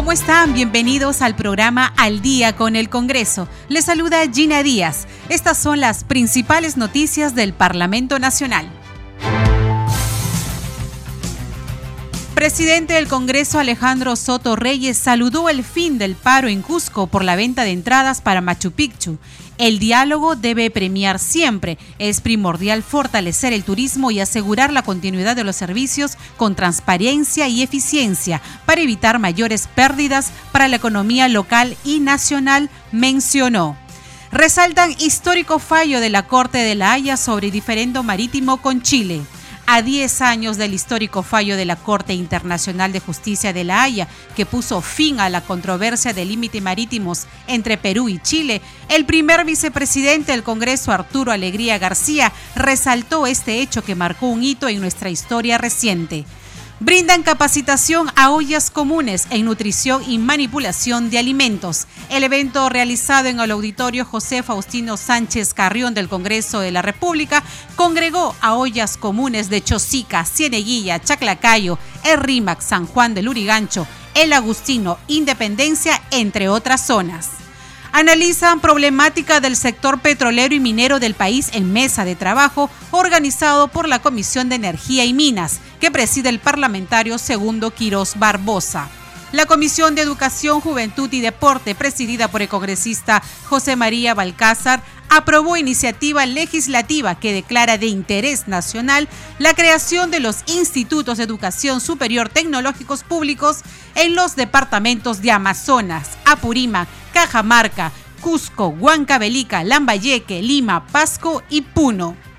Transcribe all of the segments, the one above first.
¿Cómo están? Bienvenidos al programa Al Día con el Congreso. Les saluda Gina Díaz. Estas son las principales noticias del Parlamento Nacional. Presidente del Congreso Alejandro Soto Reyes saludó el fin del paro en Cusco por la venta de entradas para Machu Picchu. El diálogo debe premiar siempre. Es primordial fortalecer el turismo y asegurar la continuidad de los servicios con transparencia y eficiencia para evitar mayores pérdidas para la economía local y nacional, mencionó resaltan histórico fallo de la Corte de la Haya sobre diferendo marítimo con Chile a 10 años del histórico fallo de la Corte Internacional de Justicia de La Haya, que puso fin a la controversia de límites marítimos entre Perú y Chile, el primer vicepresidente del Congreso, Arturo Alegría García, resaltó este hecho que marcó un hito en nuestra historia reciente brindan capacitación a ollas comunes en nutrición y manipulación de alimentos. El evento realizado en el auditorio José Faustino Sánchez Carrión del Congreso de la República congregó a ollas comunes de Chosica, Cieneguilla, Chaclacayo, El Rímac, San Juan del Urigancho, El Agustino, Independencia, entre otras zonas analizan problemática del sector petrolero y minero del país en mesa de trabajo organizado por la Comisión de Energía y Minas, que preside el parlamentario segundo Quirós Barbosa. La Comisión de Educación, Juventud y Deporte, presidida por el congresista José María Balcázar, aprobó iniciativa legislativa que declara de interés nacional la creación de los institutos de educación superior tecnológicos públicos en los departamentos de Amazonas, Apurímac, Cajamarca, Cusco, Huancavelica, Lambayeque, Lima, Pasco y Puno.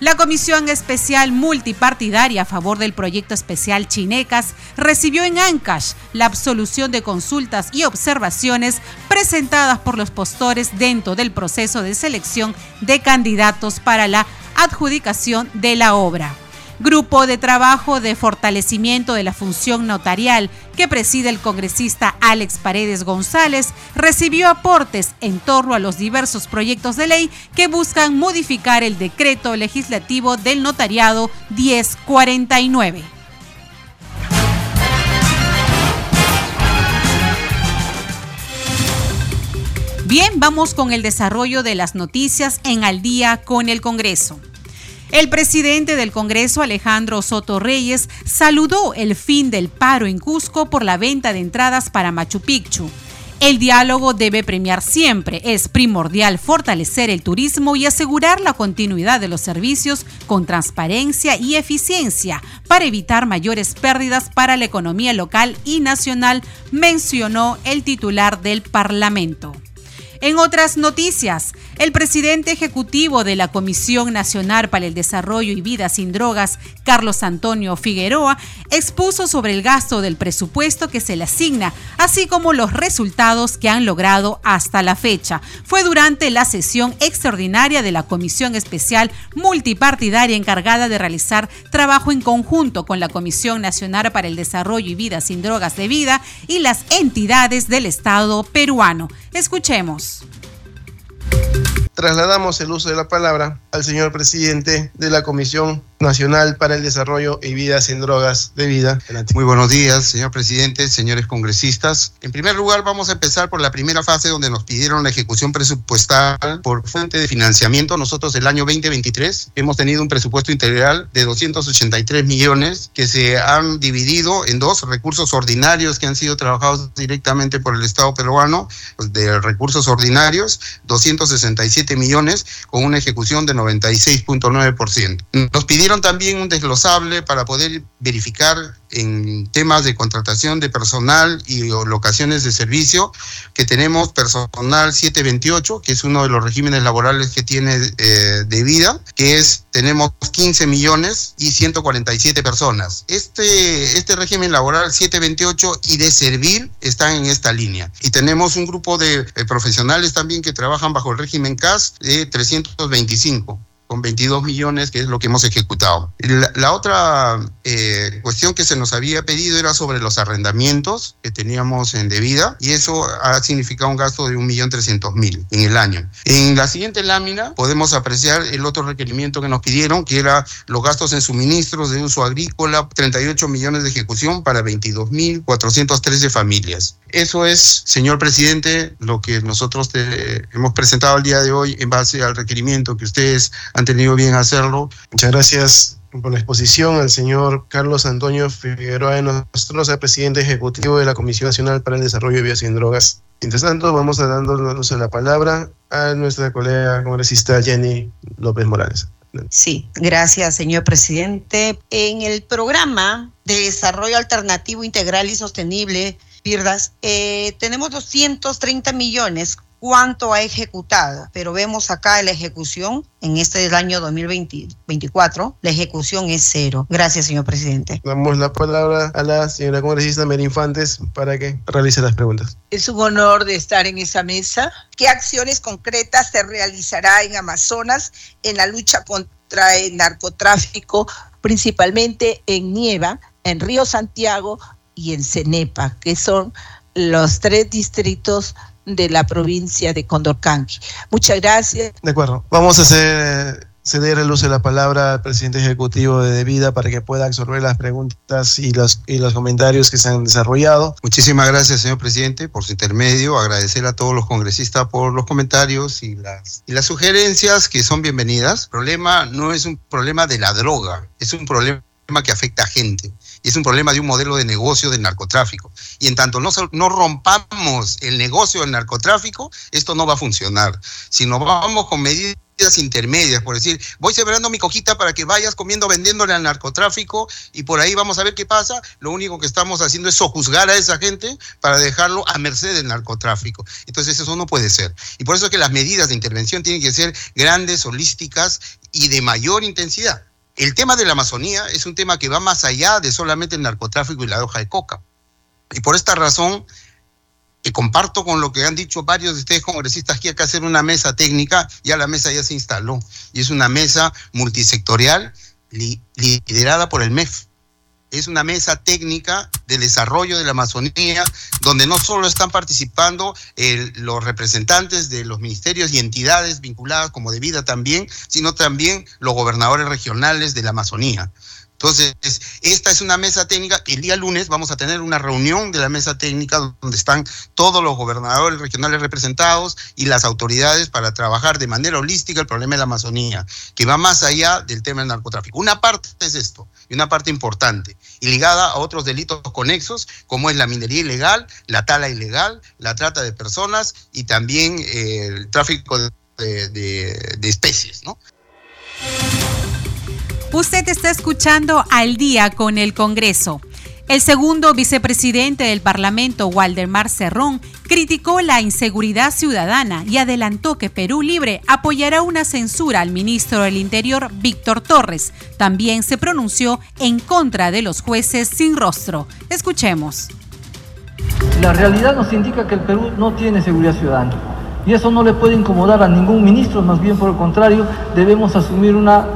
La Comisión Especial Multipartidaria a favor del proyecto especial Chinecas recibió en Ancash la absolución de consultas y observaciones presentadas por los postores dentro del proceso de selección de candidatos para la adjudicación de la obra. Grupo de trabajo de fortalecimiento de la función notarial que preside el congresista Alex Paredes González recibió aportes en torno a los diversos proyectos de ley que buscan modificar el decreto legislativo del notariado 1049. Bien, vamos con el desarrollo de las noticias en Al día con el Congreso. El presidente del Congreso, Alejandro Soto Reyes, saludó el fin del paro en Cusco por la venta de entradas para Machu Picchu. El diálogo debe premiar siempre. Es primordial fortalecer el turismo y asegurar la continuidad de los servicios con transparencia y eficiencia para evitar mayores pérdidas para la economía local y nacional, mencionó el titular del Parlamento. En otras noticias, el presidente ejecutivo de la Comisión Nacional para el Desarrollo y Vida sin Drogas, Carlos Antonio Figueroa, expuso sobre el gasto del presupuesto que se le asigna, así como los resultados que han logrado hasta la fecha. Fue durante la sesión extraordinaria de la Comisión Especial Multipartidaria encargada de realizar trabajo en conjunto con la Comisión Nacional para el Desarrollo y Vida sin Drogas de Vida y las entidades del Estado peruano. Escuchemos. Trasladamos el uso de la palabra al señor presidente de la Comisión Nacional para el Desarrollo y Vida sin Drogas de Vida. Muy buenos días, señor presidente, señores congresistas. En primer lugar, vamos a empezar por la primera fase donde nos pidieron la ejecución presupuestal por fuente de financiamiento. Nosotros el año 2023 hemos tenido un presupuesto integral de 283 millones que se han dividido en dos recursos ordinarios que han sido trabajados directamente por el Estado peruano, pues, de recursos ordinarios, 267 millones con una ejecución de 96.9%. Nos pidieron pidieron también un desglosable para poder verificar en temas de contratación de personal y locaciones de servicio, que tenemos personal 728, que es uno de los regímenes laborales que tiene eh, de vida, que es, tenemos 15 millones y 147 personas. Este, este régimen laboral 728 y de servir están en esta línea. Y tenemos un grupo de eh, profesionales también que trabajan bajo el régimen CAS de 325 con 22 millones, que es lo que hemos ejecutado. La, otra eh, cuestión que se nos había pedido era sobre los arrendamientos que teníamos en debida, y eso ha significado un gasto de 1.300.000 en el año. En la siguiente lámina podemos apreciar el otro requerimiento que nos pidieron, que era los gastos en suministros de uso agrícola, 38 millones de ejecución para 22.413 familias. Eso es, señor presidente, lo que nosotros hemos presentado el día de hoy en base al requerimiento que ustedes han tenido bien hacerlo. Muchas gracias por la exposición al señor Carlos Antonio Figueroa de Nostroza, presidente ejecutivo de la Comisión Nacional para el Desarrollo de Vías Sin Drogas. Mientras tanto, vamos a dándonos la palabra a nuestra colega congresista Jenny López Morales. Sí, gracias, señor presidente. En el programa de desarrollo alternativo integral y sostenible, Eh, tenemos 230 millones cuánto ha ejecutado, pero vemos acá la ejecución en este del año 2024, la ejecución es cero. Gracias, señor presidente. Damos la palabra a la señora congresista Mary Infantes para que realice las preguntas. Es un honor de estar en esa mesa. ¿Qué acciones concretas se realizará en Amazonas en la lucha contra el narcotráfico, principalmente en Nieva, en Río Santiago y en Cenepa, que son los tres distritos de la provincia de Condorcanqui. Muchas gracias. De acuerdo. Vamos a hacer ceder el uso de la palabra al presidente ejecutivo de Devida para que pueda absorber las preguntas y los, y los comentarios que se han desarrollado. Muchísimas gracias, señor presidente, por su intermedio. Agradecer a todos los congresistas por los comentarios y las, y las sugerencias que son bienvenidas. El problema no es un problema de la droga, es un problema que afecta a gente es un problema de un modelo de negocio del narcotráfico. Y en tanto no, rompamos el negocio del narcotráfico, esto no va a funcionar. Si nos vamos con medidas intermedias, por decir, voy sembrando mi cojita para que vayas comiendo, vendiéndole al narcotráfico y por ahí vamos a ver qué pasa. Lo único que estamos haciendo es sojuzgar a esa gente para dejarlo a merced del narcotráfico. Entonces eso no puede ser. Y por eso es que las medidas de intervención tienen que ser grandes, holísticas y de mayor intensidad. El tema de la Amazonía es un tema que va más allá de solamente el narcotráfico y la hoja de coca. Y por esta razón, que comparto con lo que han dicho varios de ustedes congresistas, que hay que hacer una mesa técnica, ya la mesa ya se instaló, y es una mesa multisectorial liderada por el MEF es una mesa técnica de desarrollo de la Amazonía, donde no solo están participando los representantes de los ministerios y entidades vinculadas como de vida también, sino también los gobernadores regionales de la Amazonía. Entonces, esta es una mesa técnica. El día lunes vamos a tener una reunión de la mesa técnica donde están todos los gobernadores regionales representados y las autoridades para trabajar de manera holística el problema de la Amazonía, que va más allá del tema del narcotráfico. Una parte es esto, y una parte importante, y ligada a otros delitos conexos, como es la minería ilegal, la tala ilegal, la trata de personas y también eh, el tráfico de, de especies, ¿no? Usted está escuchando al día con el Congreso. El segundo vicepresidente del Parlamento, Waldemar Cerrón, criticó la inseguridad ciudadana y adelantó que Perú Libre apoyará una censura al ministro del Interior, Víctor Torres. También se pronunció en contra de los jueces sin rostro. Escuchemos. La realidad nos indica que el Perú no tiene seguridad ciudadana. Y eso no le puede incomodar a ningún ministro, más bien por el contrario, debemos asumir una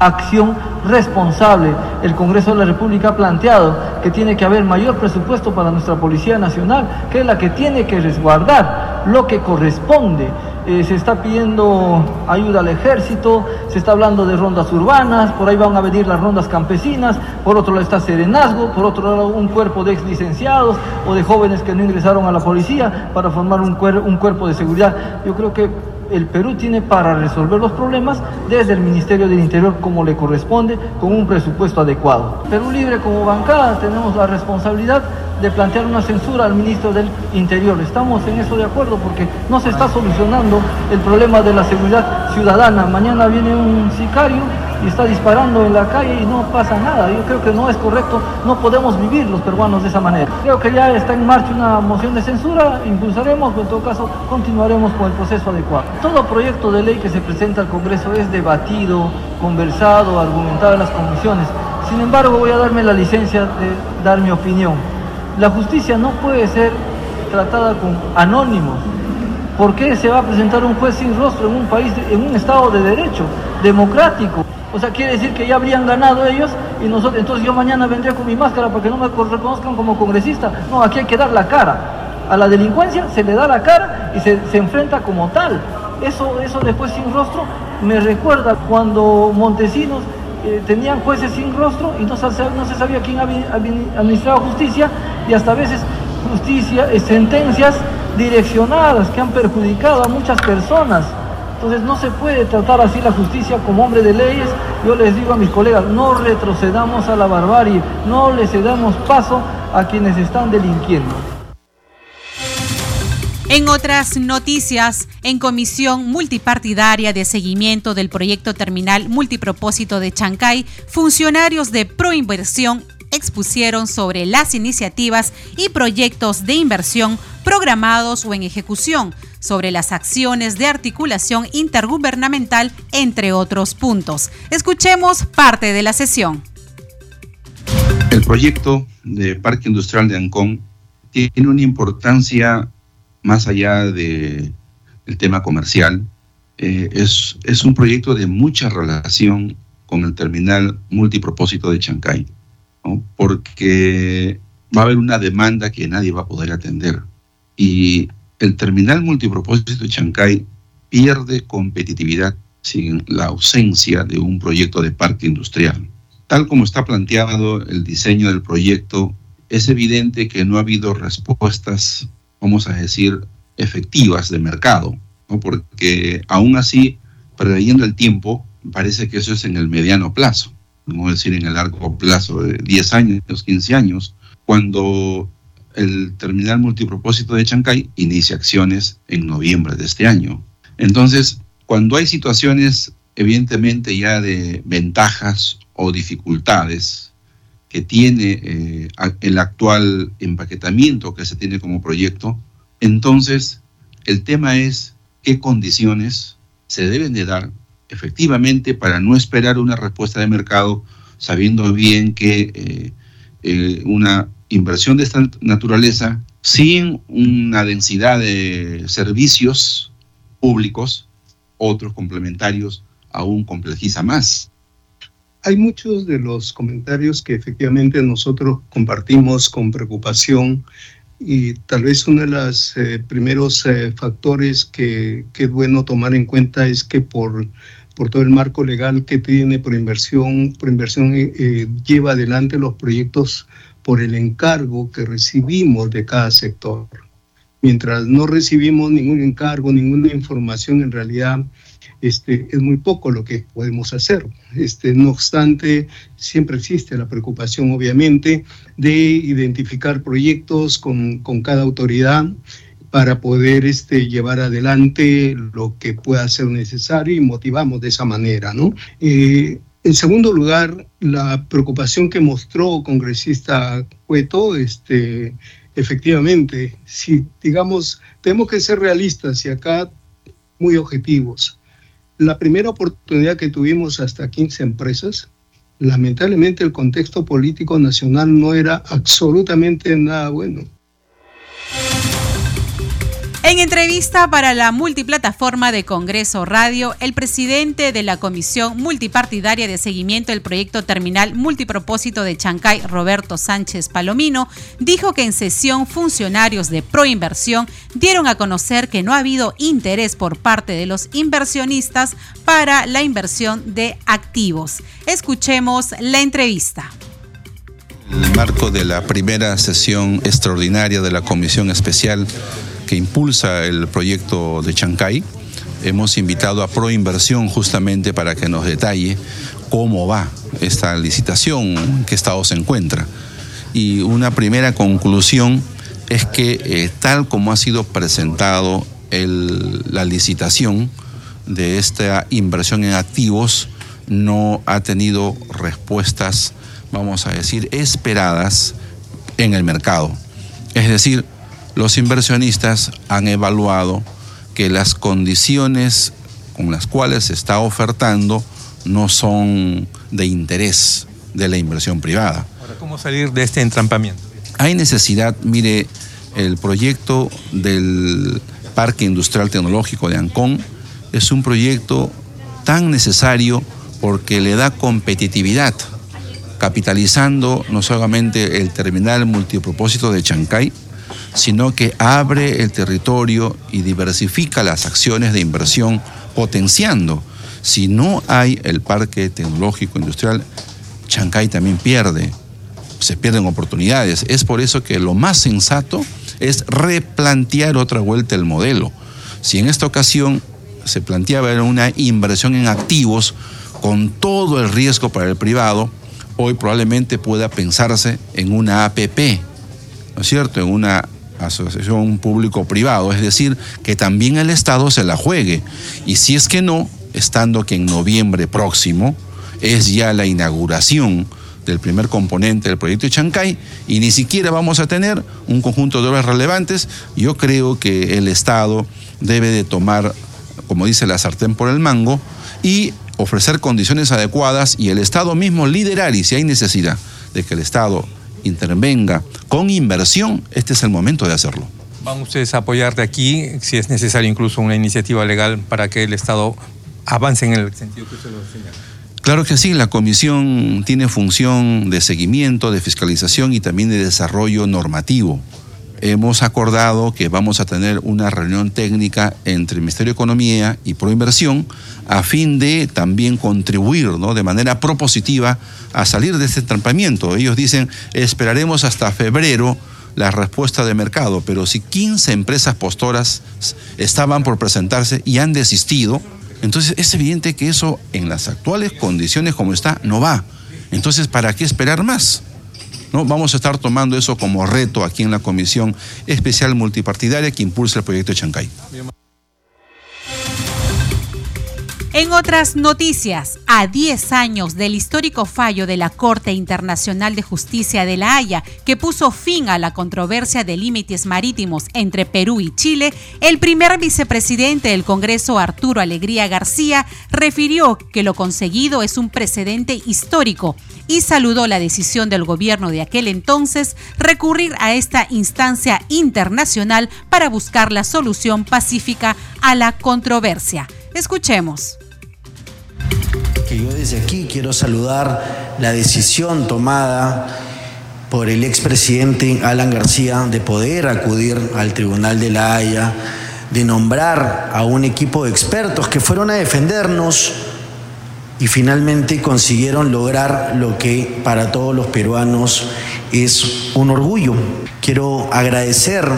acción responsable. El Congreso de la República ha planteado que tiene que haber mayor presupuesto para nuestra Policía Nacional, que es la que tiene que resguardar lo que corresponde. Eh, se está pidiendo ayuda al ejército, se está hablando de rondas urbanas, por ahí van a venir las rondas campesinas, por otro lado está Serenazgo, por otro lado un cuerpo de ex licenciados o de jóvenes que no ingresaron a la policía para formar un, un cuerpo de seguridad. Yo creo que el Perú tiene para resolver los problemas desde el Ministerio del Interior como le corresponde, con un presupuesto adecuado. Perú Libre como bancada tenemos la responsabilidad de plantear una censura al ministro del Interior. Estamos en eso de acuerdo porque no se está solucionando el problema de la seguridad ciudadana. Mañana viene un sicario y está disparando en la calle y no pasa nada. Yo creo que no es correcto, no podemos vivir los peruanos de esa manera. Creo que ya está en marcha una moción de censura, impulsaremos, en todo caso continuaremos con el proceso adecuado. Todo proyecto de ley que se presenta al Congreso es debatido, conversado, argumentado en las comisiones. Sin embargo, voy a darme la licencia de dar mi opinión. La justicia no puede ser tratada con anónimos. ¿Por qué se va a presentar un juez sin rostro en un país, en un estado de derecho, democrático? O sea, quiere decir que ya habrían ganado ellos y nosotros, entonces yo mañana vendré con mi máscara para que no me reconozcan como congresista. No, aquí hay que dar la cara. A la delincuencia se le da la cara y se, enfrenta como tal. Eso, eso después sin rostro me recuerda cuando Montesinos eh, tenían jueces sin rostro y no se, no se sabía quién administraba justicia y hasta a veces justicia, eh, sentencias direccionadas que han perjudicado a muchas personas. Entonces no se puede tratar así la justicia como hombre de leyes. Yo les digo a mis colegas, no retrocedamos a la barbarie, no le cedamos paso a quienes están delinquiendo. En otras noticias, en comisión multipartidaria de seguimiento del proyecto terminal multipropósito de Chancay, funcionarios de Proinversión expusieron sobre las iniciativas y proyectos de inversión programados o en ejecución, sobre las acciones de articulación intergubernamental, entre otros puntos. Escuchemos parte de la sesión. El proyecto de Parque Industrial de Ancón tiene una importancia más allá de, del tema comercial. Eh, es, es un proyecto de mucha relación con el terminal multipropósito de Chancay porque va a haber una demanda que nadie va a poder atender. Y el terminal multipropósito de Chancay pierde competitividad sin la ausencia de un proyecto de parque industrial. Tal como está planteado el diseño del proyecto, es evidente que no ha habido respuestas, vamos a decir, efectivas de mercado, porque aún así, preveyendo el tiempo, parece que eso es en el mediano plazo vamos decir en el largo plazo de 10 años, 15 años, cuando el terminal multipropósito de Chancay inicia acciones en noviembre de este año. Entonces, cuando hay situaciones evidentemente ya de ventajas o dificultades que tiene eh, el actual empaquetamiento que se tiene como proyecto, entonces el tema es qué condiciones se deben de dar efectivamente para no esperar una respuesta de mercado, sabiendo bien que eh, eh, una inversión de esta naturaleza, sin una densidad de servicios públicos, otros complementarios, aún complejiza más. Hay muchos de los comentarios que efectivamente nosotros compartimos con preocupación y tal vez uno de los eh, primeros factores que, que, es bueno tomar en cuenta es que por por todo el marco legal que tiene por inversión, por inversión eh, eh, lleva adelante los proyectos por el encargo que recibimos de cada sector. Mientras no recibimos ningún encargo, ninguna información, en realidad este, es muy poco lo que podemos hacer. Este, no obstante, siempre existe la preocupación, obviamente, de identificar proyectos con, con cada autoridad para poder este, llevar adelante lo que pueda ser necesario y motivamos de esa manera, ¿no? Eh, en segundo lugar, la preocupación que mostró congresista Cueto, este, efectivamente, si digamos, tenemos que ser realistas y acá muy objetivos. La primera oportunidad que tuvimos hasta 15 empresas, lamentablemente el contexto político nacional no era absolutamente nada bueno. En entrevista para la multiplataforma de Congreso Radio, el presidente de la Comisión Multipartidaria de Seguimiento del Proyecto Terminal Multipropósito de Chancay, Roberto Sánchez Palomino, dijo que en sesión funcionarios de Proinversión dieron a conocer que no ha habido interés por parte de los inversionistas para la inversión de activos. Escuchemos la entrevista. En el marco de la primera sesión extraordinaria de la Comisión Especial que impulsa el proyecto de Chancay. Hemos invitado a Proinversión justamente para que nos detalle cómo va esta licitación, en qué estado se encuentra. Y una primera conclusión es que eh, tal como ha sido presentado la licitación de esta inversión en activos, no ha tenido respuestas, vamos a decir, esperadas en el mercado. Es decir, los inversionistas han evaluado que las condiciones con las cuales se está ofertando no son de interés de la inversión privada. Ahora, ¿cómo salir de este entrampamiento? Hay necesidad, mire, el proyecto del Parque Industrial Tecnológico de Ancón es un proyecto tan necesario porque le da competitividad, capitalizando no solamente el terminal multipropósito de Chancay, sino que abre el territorio y diversifica las acciones de inversión, potenciando. Si no hay el parque tecnológico industrial, Chancay también pierde, se pierden oportunidades. Es por eso que lo más sensato es replantear otra vuelta el modelo. Si en esta ocasión se planteaba una inversión en activos con todo el riesgo para el privado, hoy probablemente pueda pensarse en una APP, ¿no es cierto? En una asociación público-privado, es decir, que también el Estado se la juegue. Y si es que no, estando que en noviembre próximo es ya la inauguración del primer componente del proyecto de Chancay y ni siquiera vamos a tener un conjunto de obras relevantes, yo creo que el Estado debe de tomar, como dice la sartén por el mango, y ofrecer condiciones adecuadas y el Estado mismo liderar y si hay necesidad de que el Estado intervenga con inversión, este es el momento de hacerlo. ¿Van ustedes a apoyar de aquí, si es necesario incluso una iniciativa legal para que el Estado avance en el sentido que usted lo señala? Claro que sí, la comisión tiene función de seguimiento, de fiscalización y también de desarrollo normativo. Hemos acordado que vamos a tener una reunión técnica entre el Ministerio de Economía y Proinversión a fin de también contribuir ¿no? de manera propositiva a salir de este entrampamiento. Ellos dicen, esperaremos hasta febrero la respuesta de mercado, pero si 15 empresas postoras estaban por presentarse y han desistido, entonces es evidente que eso en las actuales condiciones como está no va. Entonces, ¿para qué esperar más? ¿No? Vamos a estar tomando eso como reto aquí en la Comisión Especial Multipartidaria que impulsa el proyecto de Chancay. En otras noticias, a 10 años del histórico fallo de la Corte Internacional de Justicia de La Haya, que puso fin a la controversia de límites marítimos entre Perú y Chile, el primer vicepresidente del Congreso, Arturo Alegría García, refirió que lo conseguido es un precedente histórico y saludó la decisión del gobierno de aquel entonces recurrir a esta instancia internacional para buscar la solución pacífica a la controversia. Escuchemos. Que yo desde aquí quiero saludar la decisión tomada por el expresidente Alan García de poder acudir al Tribunal de la Haya, de nombrar a un equipo de expertos que fueron a defendernos y finalmente consiguieron lograr lo que para todos los peruanos es un orgullo. Quiero agradecer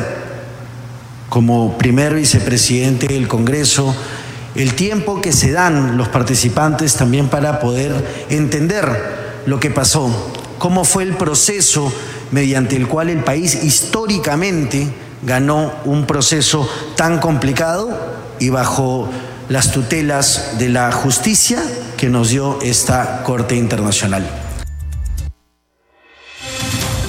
como primer vicepresidente del Congreso el tiempo que se dan los participantes también para poder entender lo que pasó, cómo fue el proceso mediante el cual el país históricamente ganó un proceso tan complicado y bajo las tutelas de la justicia que nos dio esta Corte Internacional.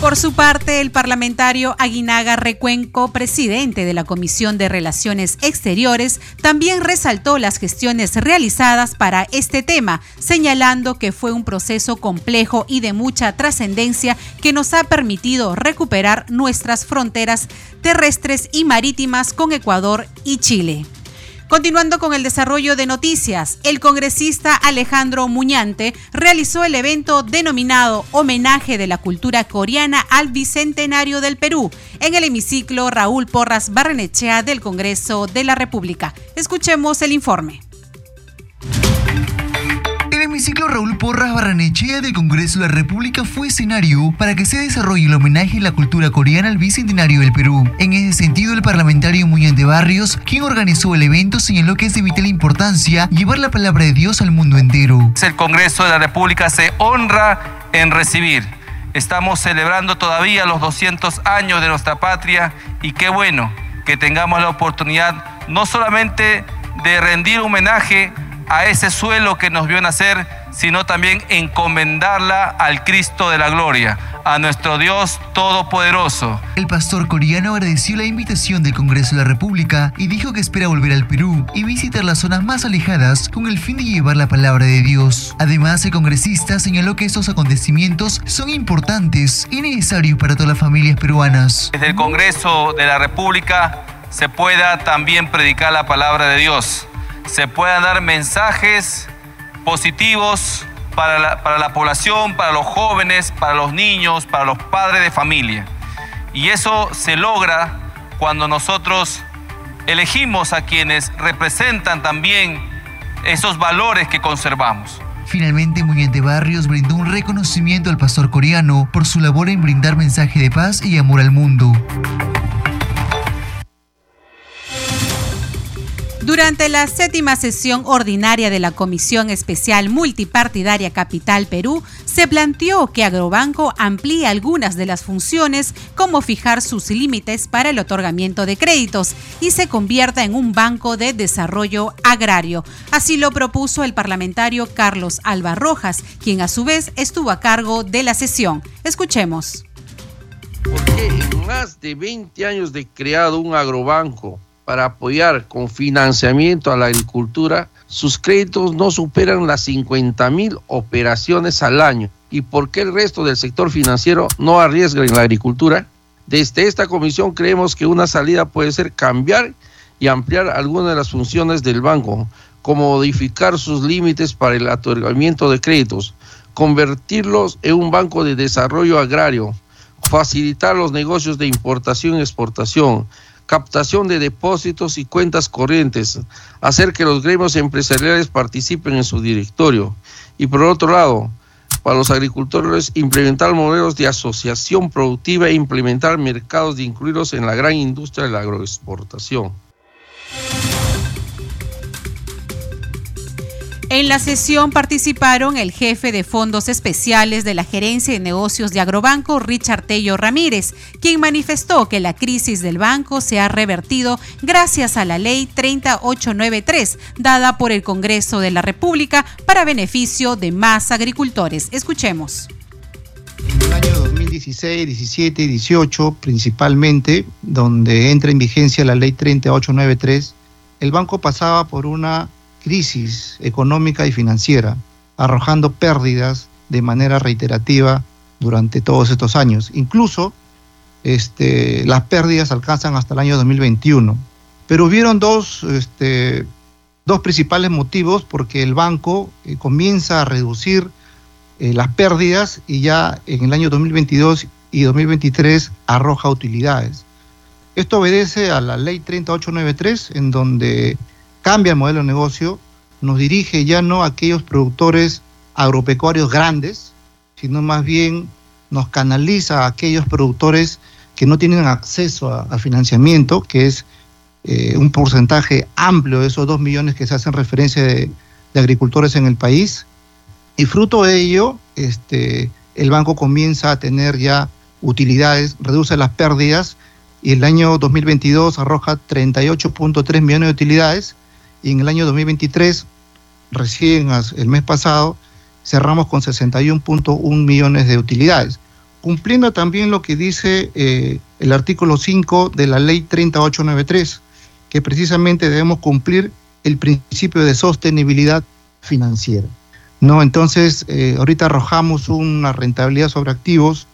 Por su parte, el parlamentario Aguinaga Recuenco, presidente de la Comisión de Relaciones Exteriores, también resaltó las gestiones realizadas para este tema, señalando que fue un proceso complejo y de mucha trascendencia que nos ha permitido recuperar nuestras fronteras terrestres y marítimas con Ecuador y Chile. Continuando con el desarrollo de noticias, el congresista Alejandro Muñante realizó el evento denominado Homenaje de la Cultura Coreana al Bicentenario del Perú en el hemiciclo Raúl Porras Barrenechea del Congreso de la República. Escuchemos el informe. Hemiciclo Raúl Porras Barranechea del Congreso de la República fue escenario para que se desarrolle el homenaje a la cultura coreana al Bicentenario del Perú. En ese sentido, el parlamentario de Barrios, quien organizó el evento, señaló que es de vital importancia llevar la palabra de Dios al mundo entero. El Congreso de la República se honra en recibir. Estamos celebrando todavía los 200 años de nuestra patria y qué bueno que tengamos la oportunidad no solamente de rendir homenaje a ese suelo que nos vio nacer, sino también encomendarla al Cristo de la gloria, a nuestro Dios Todopoderoso. El pastor coreano agradeció la invitación del Congreso de la República y dijo que espera volver al Perú y visitar las zonas más alejadas con el fin de llevar la palabra de Dios. Además, el congresista señaló que estos acontecimientos son importantes y necesarios para todas las familias peruanas. Desde el Congreso de la República se pueda también predicar la palabra de Dios, se puedan dar mensajes positivos para la, para la, población, para los jóvenes, para los niños, para los padres de familia. Y eso se logra cuando nosotros elegimos a quienes representan también esos valores que conservamos. Finalmente, Muñante Barrios brindó un reconocimiento al pastor coreano por su labor en brindar mensaje de paz y amor al mundo. Durante la séptima sesión ordinaria de la Comisión Especial Multipartidaria Capital Perú, se planteó que Agrobanco amplíe algunas de las funciones como fijar sus límites para el otorgamiento de créditos y se convierta en un banco de desarrollo agrario. Así lo propuso el parlamentario Carlos Alba Rojas, quien a su vez estuvo a cargo de la sesión. Escuchemos. Porque en más de 20 años de creado un agrobanco para apoyar con financiamiento a la agricultura, sus créditos no superan las 50 mil operaciones al año. ¿Y por qué el resto del sector financiero no arriesga en la agricultura? Desde esta comisión creemos que una salida puede ser cambiar y ampliar algunas de las funciones del banco, como modificar sus límites para el otorgamiento de créditos, convertirlos en un banco de desarrollo agrario, facilitar los negocios de importación y exportación, captación de depósitos y cuentas corrientes, hacer que los gremios empresariales participen en su directorio. Y por otro lado, para los agricultores, implementar modelos de asociación productiva e implementar mercados de incluirlos en la gran industria de la agroexportación. En la sesión participaron el jefe de fondos especiales de la Gerencia de Negocios de Agrobanco, Richard Tello Ramírez, quien manifestó que la crisis del banco se ha revertido gracias a la ley 3893, dada por el Congreso de la República para beneficio de más agricultores. Escuchemos. En el año 2016, 17 y 18, principalmente, donde entra en vigencia la ley 3893, el banco pasaba por una crisis económica y financiera, arrojando pérdidas de manera reiterativa durante todos estos años. Incluso este, las pérdidas alcanzan hasta el año 2021. Pero hubieron dos, este, dos principales motivos porque el banco eh, comienza a reducir eh, las pérdidas y ya en el año 2022 y 2023 arroja utilidades. Esto obedece a la ley 3893 en donde cambia el modelo de negocio, nos dirige ya no a aquellos productores agropecuarios grandes, sino más bien nos canaliza a aquellos productores que no tienen acceso a, financiamiento, que es eh, un porcentaje amplio de esos dos millones que se hacen referencia de, de agricultores en el país. Y fruto de ello, este, el banco comienza a tener ya utilidades, reduce las pérdidas y el año 2022 arroja 38.3 millones de utilidades y en el año 2023, recién el mes pasado, cerramos con 61.1 millones de utilidades, cumpliendo también lo que dice eh, el artículo 5 de la ley 3893, que precisamente debemos cumplir el principio de sostenibilidad financiera. No, entonces, eh, ahorita arrojamos una rentabilidad sobre activos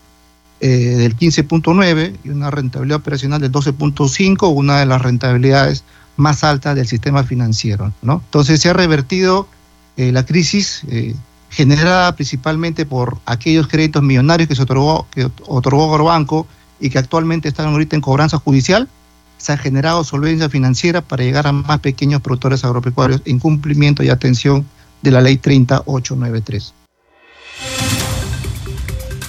eh, del 15.9 y una rentabilidad operacional del 12.5, una de las rentabilidades más alta del sistema financiero. Entonces se ha revertido eh, la crisis eh, generada principalmente por aquellos créditos millonarios que se otorgó, que otorgó Agrobanco y que actualmente están ahorita en cobranza judicial. Se ha generado solvencia financiera para llegar a más pequeños productores agropecuarios en cumplimiento y atención de la ley 3893.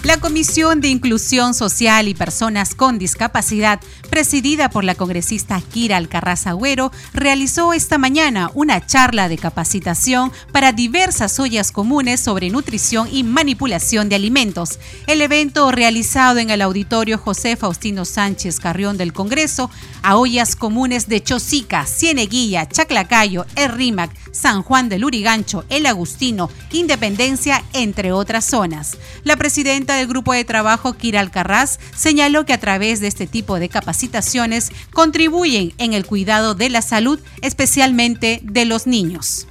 La Comisión de Inclusión Social y Personas con Discapacidad, presidida por la congresista Kira Alcarraz Agüero, realizó esta mañana una charla de capacitación para diversas ollas comunes sobre nutrición y manipulación de alimentos. El evento realizado en el auditorio José Faustino Sánchez Carrión del Congreso a ollas comunes de Chosica, Cieneguilla, Chaclacayo, Errímac, San Juan del Urigancho, El Agustino, Independencia, entre otras zonas. La presidenta del grupo de trabajo, Kira Alcarraz, señaló que a través de este tipo de capacitaciones contribuyen en el cuidado de la salud, especialmente de los niños.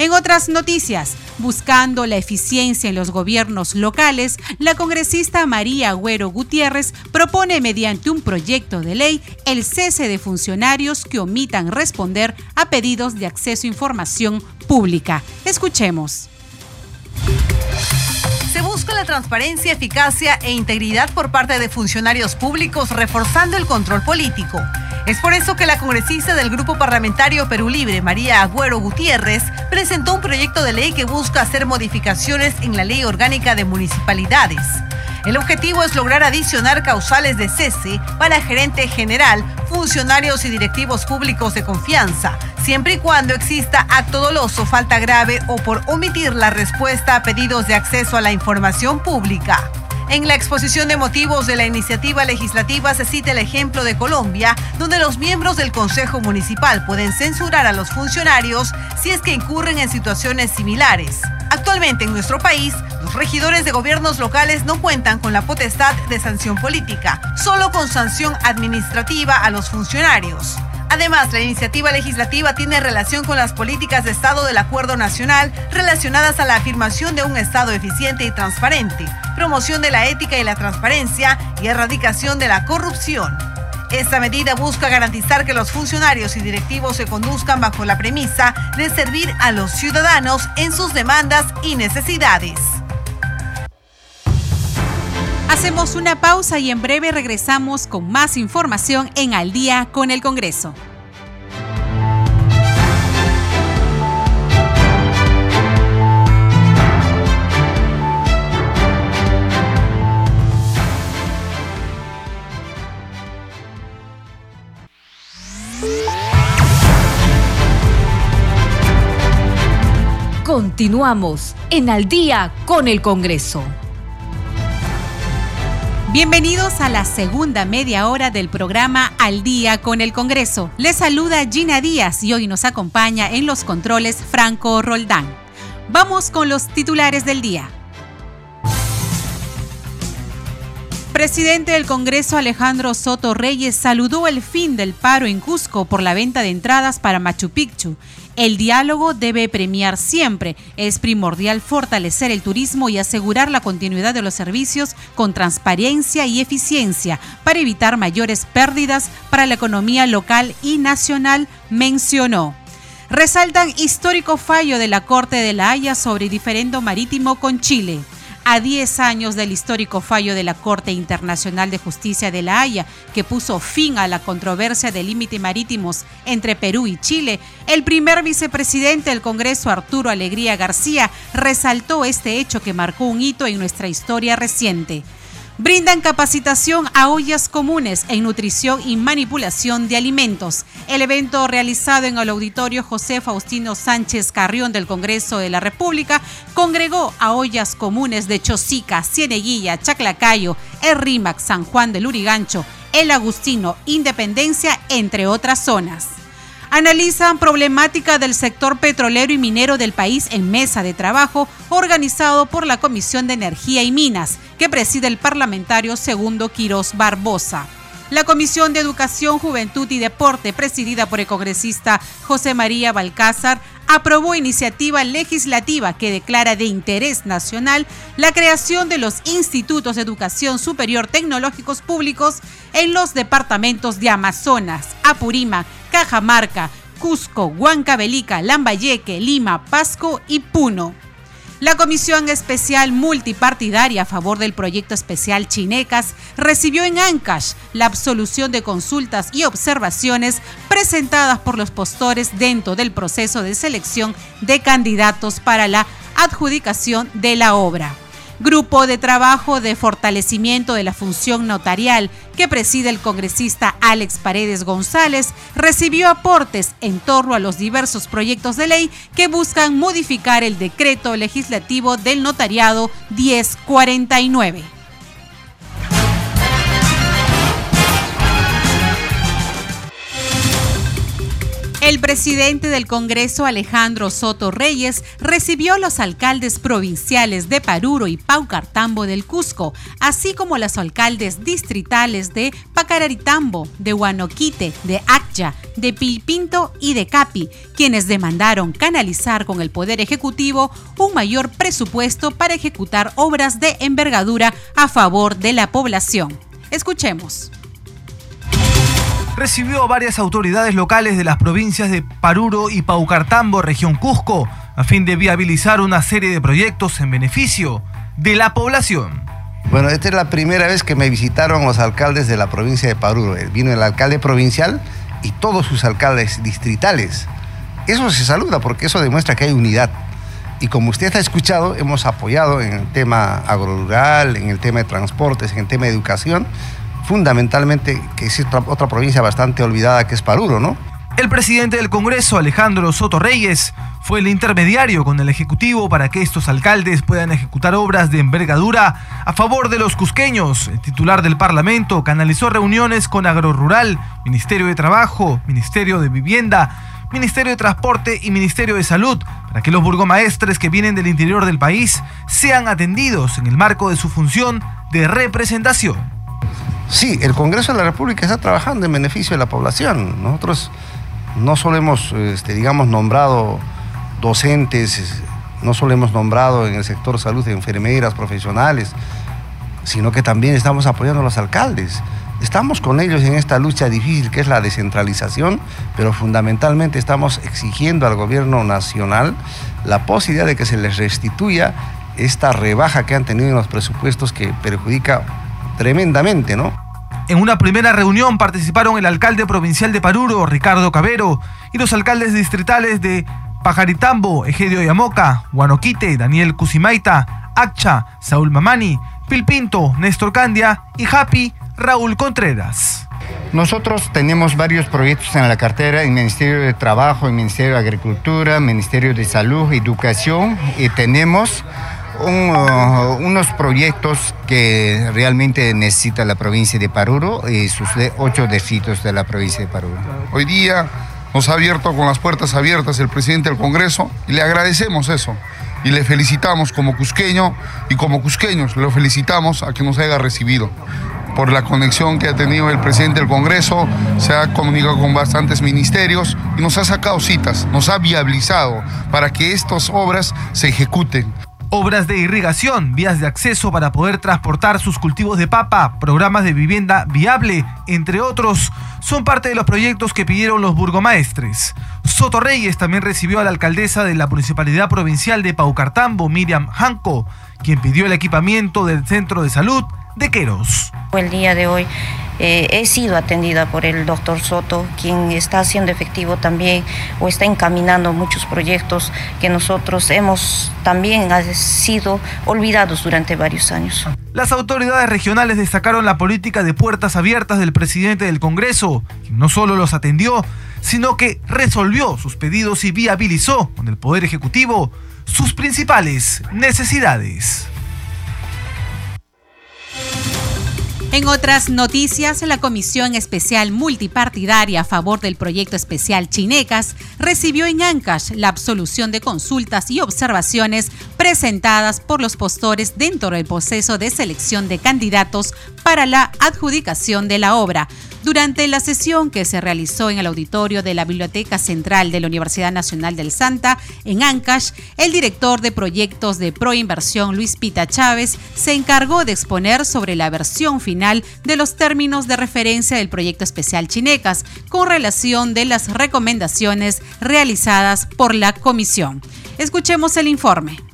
En otras noticias, buscando la eficiencia en los gobiernos locales, la congresista María Agüero Gutiérrez propone mediante un proyecto de ley el cese de funcionarios que omitan responder a pedidos de acceso a información pública. Escuchemos busca la transparencia, eficacia e integridad por parte de funcionarios públicos, reforzando el control político. Es por eso que la congresista del Grupo Parlamentario Perú Libre, María Agüero Gutiérrez, presentó un proyecto de ley que busca hacer modificaciones en la Ley Orgánica de Municipalidades. El objetivo es lograr adicionar causales de cese para gerente general, funcionarios y directivos públicos de confianza, siempre y cuando exista acto doloso, falta grave o por omitir la respuesta a pedidos de acceso a la información pública. En la exposición de motivos de la iniciativa legislativa se cita el ejemplo de Colombia, donde los miembros del Consejo Municipal pueden censurar a los funcionarios si es que incurren en situaciones similares. Actualmente en nuestro país, los regidores de gobiernos locales no cuentan con la potestad de sanción política, solo con sanción administrativa a los funcionarios. Además, la iniciativa legislativa tiene relación con las políticas de Estado del Acuerdo Nacional relacionadas a la afirmación de un Estado eficiente y transparente, promoción de la ética y la transparencia y erradicación de la corrupción. Esta medida busca garantizar que los funcionarios y directivos se conduzcan bajo la premisa de servir a los ciudadanos en sus demandas y necesidades. Hacemos una pausa y en breve regresamos con más información en Al día con el Congreso. Continuamos en Al día con el Congreso. Bienvenidos a la segunda media hora del programa Al Día con el Congreso. Les saluda Gina Díaz y hoy nos acompaña en los controles Franco Roldán. Vamos con los titulares del día. Presidente del Congreso Alejandro Soto Reyes saludó el fin del paro en Cusco por la venta de entradas para Machu Picchu el diálogo debe premiar siempre. Es primordial fortalecer el turismo y asegurar la continuidad de los servicios con transparencia y eficiencia para evitar mayores pérdidas para la economía local y nacional, mencionó resaltan histórico fallo de la Corte de la Haya sobre diferendo marítimo con Chile a 10 años del histórico fallo de la Corte Internacional de Justicia de La Haya, que puso fin a la controversia de límites marítimos entre Perú y Chile, el primer vicepresidente del Congreso, Arturo Alegría García, resaltó este hecho que marcó un hito en nuestra historia reciente brindan capacitación a ollas comunes en nutrición y manipulación de alimentos. El evento realizado en el auditorio José Faustino Sánchez Carrión del Congreso de la República congregó a ollas comunes de Chosica, Cieneguilla, Chaclacayo, Errímac, San Juan del Urigancho, El Agustino, Independencia, entre otras zonas analizan problemática del sector petrolero y minero del país en mesa de trabajo organizado por la Comisión de Energía y Minas, que preside el parlamentario segundo Quirós Barbosa. La Comisión de Educación, Juventud y Deporte, presidida por el congresista José María Balcázar, aprobó iniciativa legislativa que declara de interés nacional la creación de los institutos de educación superior tecnológicos públicos en los departamentos de Amazonas, Apurímac, Cajamarca, Cusco, Huancavelica, Lambayeque, Lima, Pasco y Puno. La Comisión Especial Multipartidaria a favor del proyecto especial Chinecas recibió en Ancash la absolución de consultas y observaciones presentadas por los postores dentro del proceso de selección de candidatos para la adjudicación de la obra. Grupo de trabajo de fortalecimiento de la función notarial que preside el congresista Alex Paredes González recibió aportes en torno a los diversos proyectos de ley que buscan modificar el decreto legislativo del notariado 1049. El presidente del Congreso, Alejandro Soto Reyes, recibió a los alcaldes provinciales de Paruro y Paucartambo del Cusco, así como los alcaldes distritales de Pacararitambo, de Huanoquite, de Accha, de Pilpinto y de Capi, quienes demandaron canalizar con el Poder Ejecutivo un mayor presupuesto para ejecutar obras de envergadura a favor de la población. Escuchemos recibió a varias autoridades locales de las provincias de Paruro y Paucartambo, región Cusco, a fin de viabilizar una serie de proyectos en beneficio de la población. Bueno, esta es la primera vez que me visitaron los alcaldes de la provincia de Paruro. Eh, vino el alcalde provincial y todos sus alcaldes distritales. Eso se saluda porque eso demuestra que hay unidad. Y como usted ha escuchado, hemos apoyado en el tema agrorural, en el tema de transportes, en el tema de educación, fundamentalmente que es otra, provincia bastante olvidada que es Paruro, ¿no? El presidente del Congreso, Alejandro Soto Reyes, fue el intermediario con el Ejecutivo para que estos alcaldes puedan ejecutar obras de envergadura a favor de los cusqueños. El titular del Parlamento canalizó reuniones con Agrorural, Ministerio de Trabajo, Ministerio de Vivienda, Ministerio de Transporte y Ministerio de Salud para que los burgomaestres que vienen del interior del país sean atendidos en el marco de su función de representación. Sí, el Congreso de la República está trabajando en beneficio de la población. Nosotros no solo hemos, este, digamos, nombrado docentes, no solo hemos nombrado en el sector salud enfermeras, profesionales, sino que también estamos apoyando a los alcaldes. Estamos con ellos en esta lucha difícil que es la descentralización, pero fundamentalmente estamos exigiendo al gobierno nacional la posibilidad de que se les restituya esta rebaja que han tenido en los presupuestos que perjudica tremendamente, ¿no? En una primera reunión participaron el alcalde provincial de Paruro, Ricardo Cabero, y los alcaldes distritales de Pajaritambo, Egedio Yamoca, Guanoquite, Daniel Cusimaita, Accha, Saúl Mamani, Pilpinto, Néstor Candia y Happy, Raúl Contreras. Nosotros tenemos varios proyectos en la cartera, en Ministerio de Trabajo, en Ministerio de Agricultura, Ministerio de Salud, Educación, y tenemos Uh, unos proyectos que realmente necesita la provincia de Paruro y sus ocho distritos de la provincia de Paruro. Hoy día nos ha abierto con las puertas abiertas el presidente del Congreso y le agradecemos eso. Y le felicitamos como cusqueño y como cusqueños, le felicitamos a que nos haya recibido por la conexión que ha tenido el presidente del Congreso, se ha comunicado con bastantes ministerios y nos ha sacado citas, nos ha viabilizado para que estas obras se ejecuten obras de irrigación, vías de acceso para poder transportar sus cultivos de papa, programas de vivienda viable, entre otros, son parte de los proyectos que pidieron los burgomaestres. Soto Reyes también recibió a la alcaldesa de la Municipalidad Provincial de Paucartambo, Miriam Hanco, quien pidió el equipamiento del Centro de Salud de Queros. El día de hoy eh, he sido atendida por el doctor Soto, quien está haciendo efectivo también o está encaminando muchos proyectos que nosotros hemos también sido olvidados durante varios años. Las autoridades regionales destacaron la política de puertas abiertas del presidente del Congreso, quien no solo los atendió, sino que resolvió sus pedidos y viabilizó con el Poder Ejecutivo sus principales necesidades. En otras noticias, la Comisión Especial Multipartidaria a favor del proyecto especial Chinecas recibió en Ancash la absolución de consultas y observaciones presentadas por los postores dentro del proceso de selección de candidatos para la adjudicación de la obra. Durante la sesión que se realizó en el auditorio de la Biblioteca Central de la Universidad Nacional del Santa, en Ancash, el director de proyectos de Proinversión, Luis Pita Chávez, se encargó de exponer sobre la versión final de los términos de referencia del proyecto especial Chinecas con relación de las recomendaciones realizadas por la comisión. Escuchemos el informe.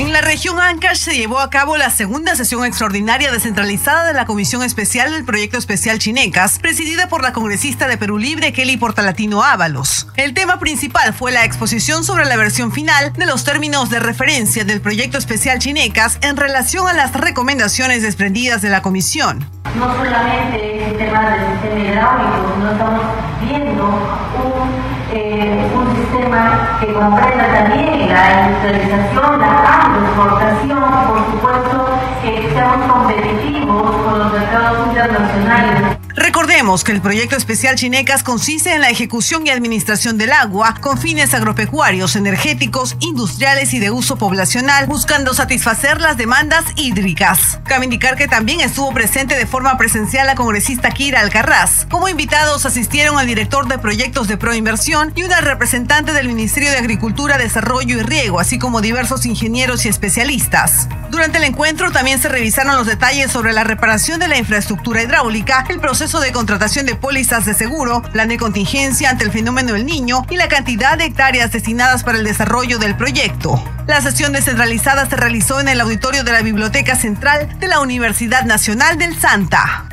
En la región Ancash se llevó a cabo la segunda sesión extraordinaria descentralizada de la Comisión Especial del Proyecto Especial Chinecas, presidida por la congresista de Perú Libre Kelly Portalatino Ábalos. El tema principal fue la exposición sobre la versión final de los términos de referencia del Proyecto Especial Chinecas en relación a las recomendaciones desprendidas de la comisión. No solamente es el tema del sistema hidráulico, sino estamos viendo un, eh, un sistema que comprenda también la industrialización, la agroexportación, por supuesto que seamos competitivos con los mercados internacionales. Recordemos que el proyecto especial Chinecas consiste en la ejecución y administración del agua con fines agropecuarios, energéticos, industriales y de uso poblacional, buscando satisfacer las demandas hídricas. Cabe indicar que también estuvo presente de forma presencial la congresista Kira Alcarraz. Como invitados asistieron el director de proyectos de Proinversión y una representante del Ministerio de Agricultura, Desarrollo y Riego, así como diversos ingenieros y especialistas. Durante el encuentro también se revisaron los detalles sobre la reparación de la infraestructura hidráulica, el proceso de contratación de pólizas de seguro, plan de contingencia ante el fenómeno del niño y la cantidad de hectáreas destinadas para el desarrollo del proyecto. La sesión descentralizada se realizó en el auditorio de la Biblioteca Central de la Universidad Nacional del Santa.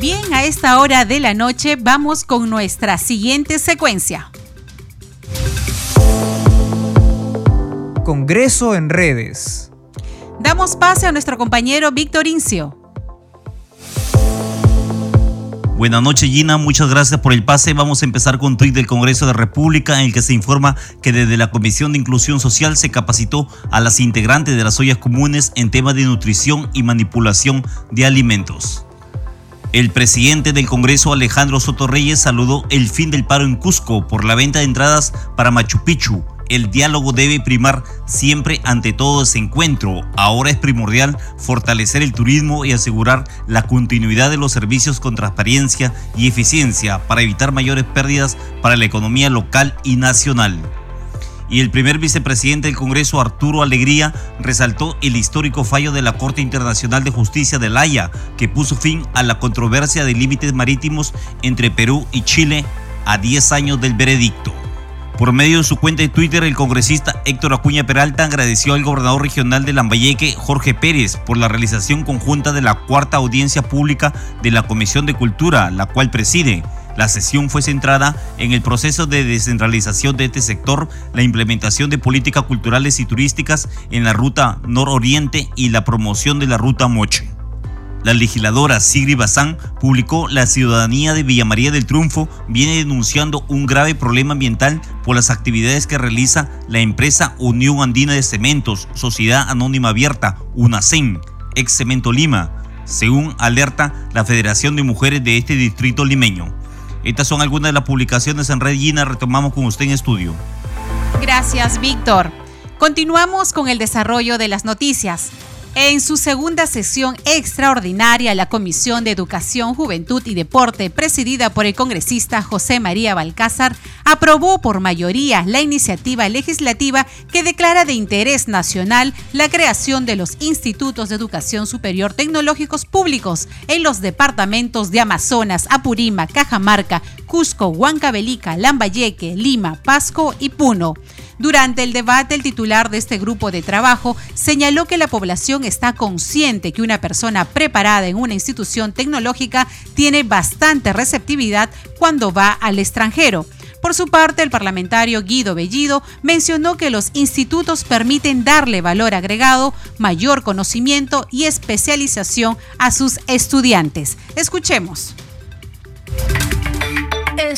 Bien, a esta hora de la noche vamos con nuestra siguiente secuencia. Congreso en redes. Damos pase a nuestro compañero Víctor Incio. Buenas noches Gina, muchas gracias por el pase. Vamos a empezar con un tuit del Congreso de la República en el que se informa que desde la Comisión de Inclusión Social se capacitó a las integrantes de las ollas comunes en temas de nutrición y manipulación de alimentos. El presidente del Congreso, Alejandro Soto Reyes, saludó el fin del paro en Cusco por la venta de entradas para Machu Picchu el diálogo debe primar siempre ante todo ese encuentro. Ahora es primordial fortalecer el turismo y asegurar la continuidad de los servicios con transparencia y eficiencia para evitar mayores pérdidas para la economía local y nacional y el primer vicepresidente del Congreso, Arturo Alegría, resaltó el histórico fallo de la Corte Internacional de Justicia de La Haya, que puso fin a la controversia de límites marítimos entre Perú y Chile a 10 años del veredicto. Por medio de su cuenta de Twitter, el congresista Héctor Acuña Peralta agradeció al gobernador regional de Lambayeque, Jorge Pérez, por la realización conjunta de la cuarta audiencia pública de la Comisión de Cultura, la cual preside. La sesión fue centrada en el proceso de descentralización de este sector, la implementación de políticas culturales y turísticas en la ruta nororiente y la promoción de la ruta Moche. La legisladora Sigri Bazán publicó La ciudadanía de Villa María del Triunfo viene denunciando un grave problema ambiental por las actividades que realiza la empresa Unión Andina de Cementos, Sociedad Anónima Abierta, UNACEN, ex Cemento Lima, según alerta la Federación de Mujeres de este distrito limeño. Estas son algunas de las publicaciones en Red Gina, retomamos con usted en estudio. Gracias, Víctor. Continuamos con el desarrollo de las noticias. En su segunda sesión extraordinaria, la Comisión de Educación, Juventud y Deporte, presidida por el congresista José María Balcázar, aprobó por mayoría la iniciativa legislativa que declara de interés nacional la creación de los institutos de educación superior tecnológicos públicos en los departamentos de Amazonas, Apurima, Cajamarca, Cusco, Huancavelica, Lambayeque, Lima, Pasco y Puno. Durante el debate, el titular de este grupo de trabajo señaló que la población está consciente que una persona preparada en una institución tecnológica tiene bastante receptividad cuando va al extranjero. Por su parte, el parlamentario Guido Bellido mencionó que los institutos permiten darle valor agregado, mayor conocimiento y especialización a sus estudiantes. Escuchemos.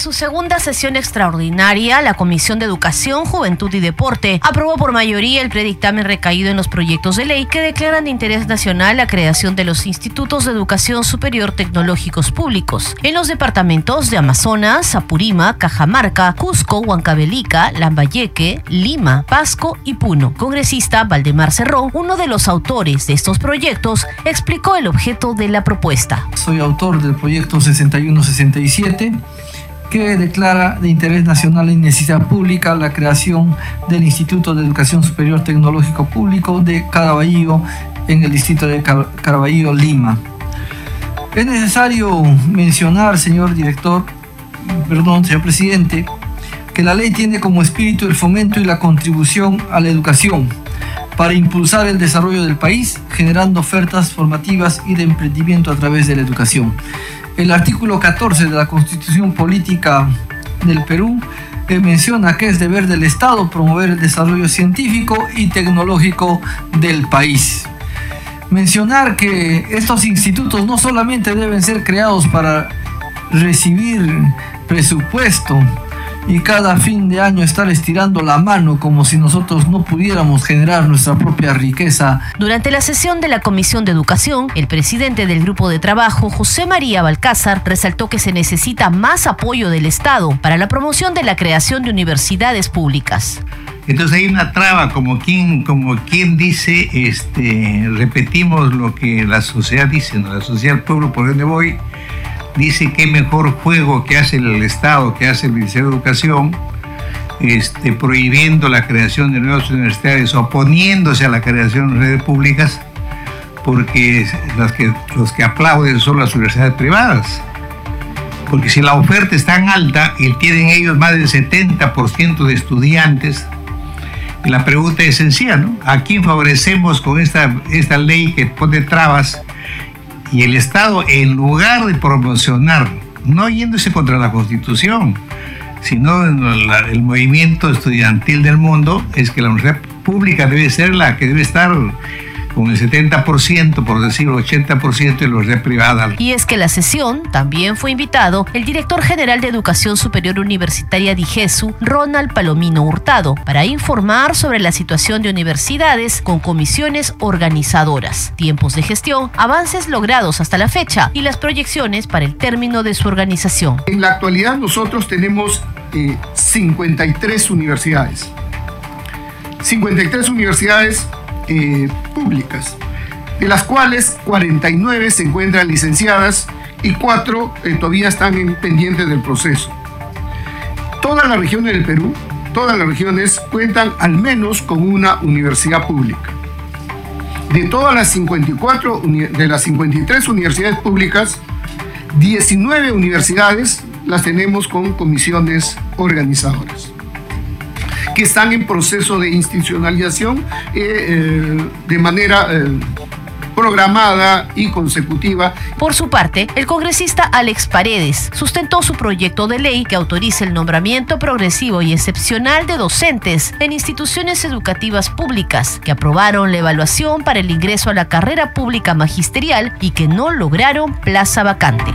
En su segunda sesión extraordinaria, la Comisión de Educación, Juventud y Deporte aprobó por mayoría el predictamen recaído en los proyectos de ley que declaran de interés nacional la creación de los institutos de educación superior tecnológicos públicos en los departamentos de Amazonas, Apurima, Cajamarca, Cusco, Huancavelica, Lambayeque, Lima, Pasco y Puno. Congresista Valdemar Cerrón, uno de los autores de estos proyectos, explicó el objeto de la propuesta. Soy autor del proyecto 6167 que declara de interés nacional y necesidad pública la creación del Instituto de Educación Superior Tecnológico Público de Caraballo en el distrito de Caraballo, Lima. Es necesario mencionar, señor director, perdón, señor presidente, que la ley tiene como espíritu el fomento y la contribución a la educación para impulsar el desarrollo del país, generando ofertas formativas y de emprendimiento a través de la educación. El artículo 14 de la Constitución Política del Perú menciona que es deber del Estado promover el desarrollo científico y tecnológico del país. Mencionar que estos institutos no solamente deben ser creados para recibir presupuesto, y cada fin de año estar estirando la mano como si nosotros no pudiéramos generar nuestra propia riqueza. Durante la sesión de la Comisión de Educación, el presidente del grupo de trabajo, José María Balcázar, resaltó que se necesita más apoyo del Estado para la promoción de la creación de universidades públicas. Entonces hay una traba, como quien, como quien dice, este, repetimos lo que la sociedad dice, ¿no? la sociedad, el pueblo por donde voy, dice que mejor juego que hace el Estado, que hace el Ministerio de Educación, este, prohibiendo la creación de nuevas universidades, oponiéndose a la creación de redes públicas, porque los que, los que aplauden son las universidades privadas. Porque si la oferta es tan alta y tienen ellos más del 70% de estudiantes, la pregunta es sencilla, ¿no? ¿A quién favorecemos con esta, esta ley que pone trabas y el Estado, en lugar de promocionar, no yéndose contra la Constitución, sino el movimiento estudiantil del mundo, es que la universidad pública debe ser la que debe estar con el 70%, por decirlo, 80% de los de privada. Y es que la sesión también fue invitado el director general de Educación Superior Universitaria DIGESU, Ronald Palomino Hurtado, para informar sobre la situación de universidades con comisiones organizadoras, tiempos de gestión, avances logrados hasta la fecha y las proyecciones para el término de su organización. En la actualidad nosotros tenemos 53 eh, universidades. 53 universidades eh, públicas, de las cuales 49 se encuentran licenciadas y 4 eh, todavía están en pendiente del proceso. Todas las regiones del Perú, todas las regiones cuentan al menos con una universidad pública. De todas las 54, de las 53 universidades públicas, 19 universidades las tenemos con comisiones organizadoras que están en proceso de institucionalización eh, eh, de manera eh, programada y consecutiva. Por su parte, el congresista Alex Paredes sustentó su proyecto de ley que autoriza el nombramiento progresivo y excepcional de docentes en instituciones educativas públicas que aprobaron la evaluación para el ingreso a la carrera pública magisterial y que no lograron plaza vacante.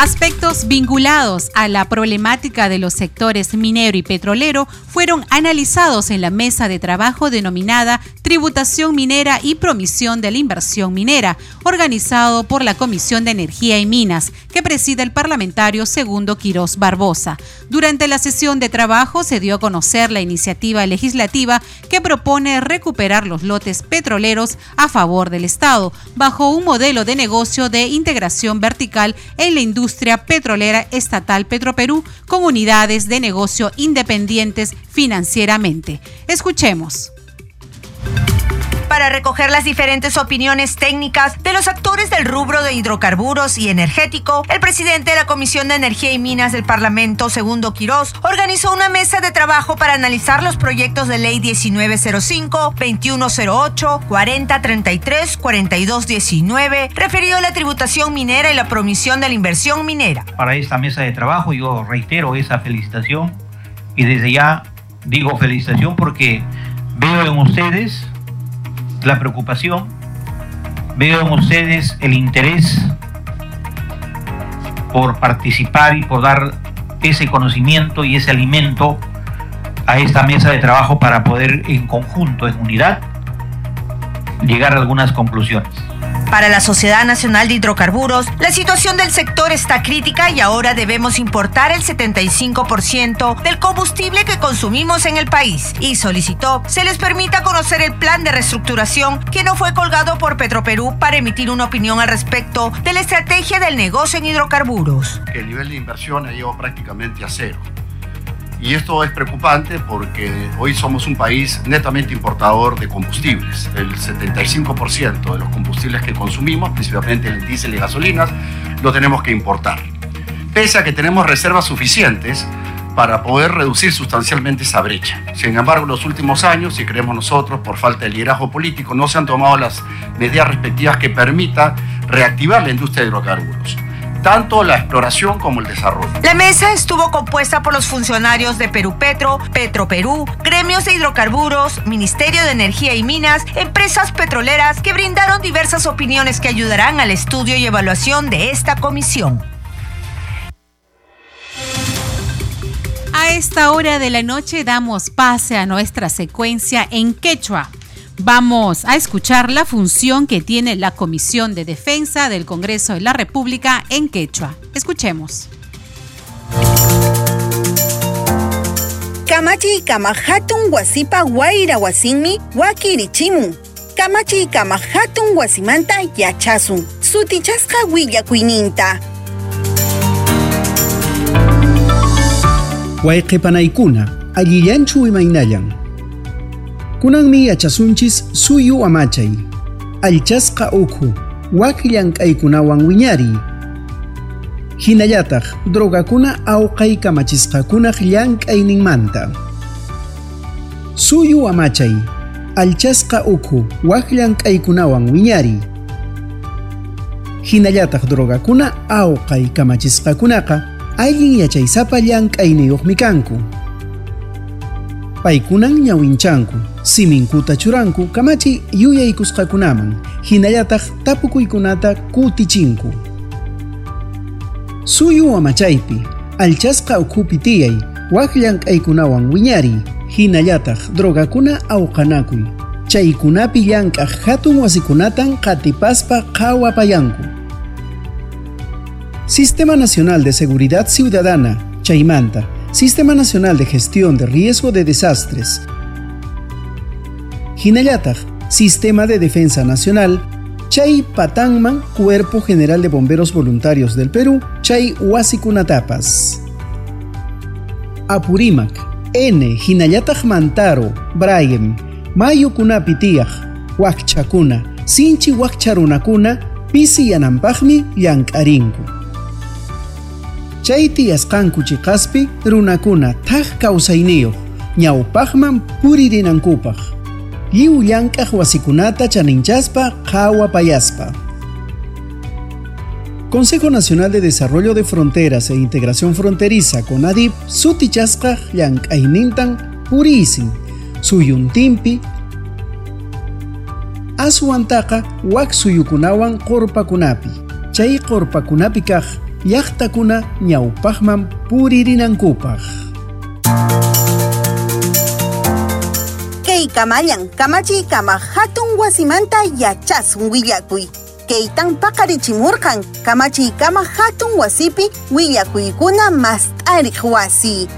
Aspectos vinculados a la problemática de los sectores minero y petrolero fueron analizados en la mesa de trabajo denominada Tributación Minera y Promisión de la Inversión Minera, organizado por la Comisión de Energía y Minas, que preside el parlamentario segundo Quirós Barbosa. Durante la sesión de trabajo se dio a conocer la iniciativa legislativa que propone recuperar los lotes petroleros a favor del Estado, bajo un modelo de negocio de integración vertical en la industria industria petrolera estatal Petroperú con unidades de negocio independientes financieramente. Escuchemos para recoger las diferentes opiniones técnicas de los actores del rubro de hidrocarburos y energético, el presidente de la Comisión de Energía y Minas del Parlamento, Segundo Quirós, organizó una mesa de trabajo para analizar los proyectos de ley 1905, 2108, 4033, 4219, referido a la tributación minera y la promisión de la inversión minera. Para esta mesa de trabajo yo reitero esa felicitación y desde ya digo felicitación porque veo en ustedes la preocupación, veo en ustedes el interés por participar y por dar ese conocimiento y ese alimento a esta mesa de trabajo para poder en conjunto, en unidad, llegar a algunas conclusiones. Para la Sociedad Nacional de Hidrocarburos, la situación del sector está crítica y ahora debemos importar el 75% del combustible que consumimos en el país y solicitó se les permita conocer el plan de reestructuración que no fue colgado por Petroperú para emitir una opinión al respecto de la estrategia del negocio en hidrocarburos. El nivel de inversión ha llegado prácticamente a cero. Y esto es preocupante porque hoy somos un país netamente importador de combustibles. El 75% de los combustibles que consumimos, principalmente el diésel y gasolinas, lo tenemos que importar. pese a que tenemos reservas suficientes para poder reducir sustancialmente esa brecha. Sin embargo, en los últimos años, si creemos nosotros, por falta de liderazgo político, no se han tomado las medidas respectivas que permitan reactivar la industria de hidrocarburos tanto la exploración como el desarrollo. La mesa estuvo compuesta por los funcionarios de Perú Petro, Petro Perú, gremios de hidrocarburos, Ministerio de Energía y Minas, empresas petroleras que brindaron diversas opiniones que ayudarán al estudio y evaluación de esta comisión. A esta hora de la noche damos pase a nuestra secuencia en quechua. Vamos a escuchar la función que tiene la Comisión de Defensa del Congreso de la República en quechua. Escuchemos. Kamachi kamahatun wasipa waira wasinmi wakirichimun. Kamachi kamahatun wasimanta yachasun. Sutichasqa willakuininta. wayqipanaykuna allillanchu imaynallan kunanmi yachasunchis suyu amachay allchasqa ukhu wak llank'aykunawan wiñari hinallataq drogakuna awqay kamachisqakunaq llank'ayninmanta suyu amachay allchasqa ukhu wak llank'aykunawan wiñari hinallataq drogakuna awqay kamachisqakunaqa allin yachaysapa llank'ayniyuqmi kanku paykunan ñawinchanku siminkuta churanku kamachi yuyaykusqakunaman. Hinallataq tapukuykunata kutichinku. Suyu amachaypi alchasqa ukhupi tiyay wak llank'aykunawan wiñari. Hinallataq drogakuna awqanakuy. Chaykunapi llank'aq hatun wasikunatan qatipaspa qhawapayanku Sistema Nacional de Seguridad Ciudadana, Chaimanta, Sistema Nacional de Gestión de Riesgo de Desastres, Sistema de Defensa Nacional, Chay Patanman, Cuerpo General de Bomberos Voluntarios del Perú, Chay Huasikunatapas. Apurimac, N. Jinayatag Mantaro, Braiem, Mayo Kunapitiaj, Huachchakuna, Sinchi Huachcharunakuna, Pisi Yanampagmi, Yankarinku. Chayti asqanku chiqaspi runakuna thaq kawsayniyuq ñawpaqman puririnankupaq lliw llank'aq wasikunata chaninchaspa qhawapayaspa Consejo Nacional de Desarrollo de Fronteras e Integración Fronteriza CONADIP sutichasqa llank'aynintan purisin suyuntinpi aswantaqa wak suyukunawan qurpakunapi. Chay qurpakunapi kaq llaqtakuna ñawpaqman puririnankupaq Kay kamallan kamachi kama hatun wasimanta yachasun willakuy. Kaytan paqarichimurqan kamachi kama hatun wasipi willakuykuna mas t'ariq wasi.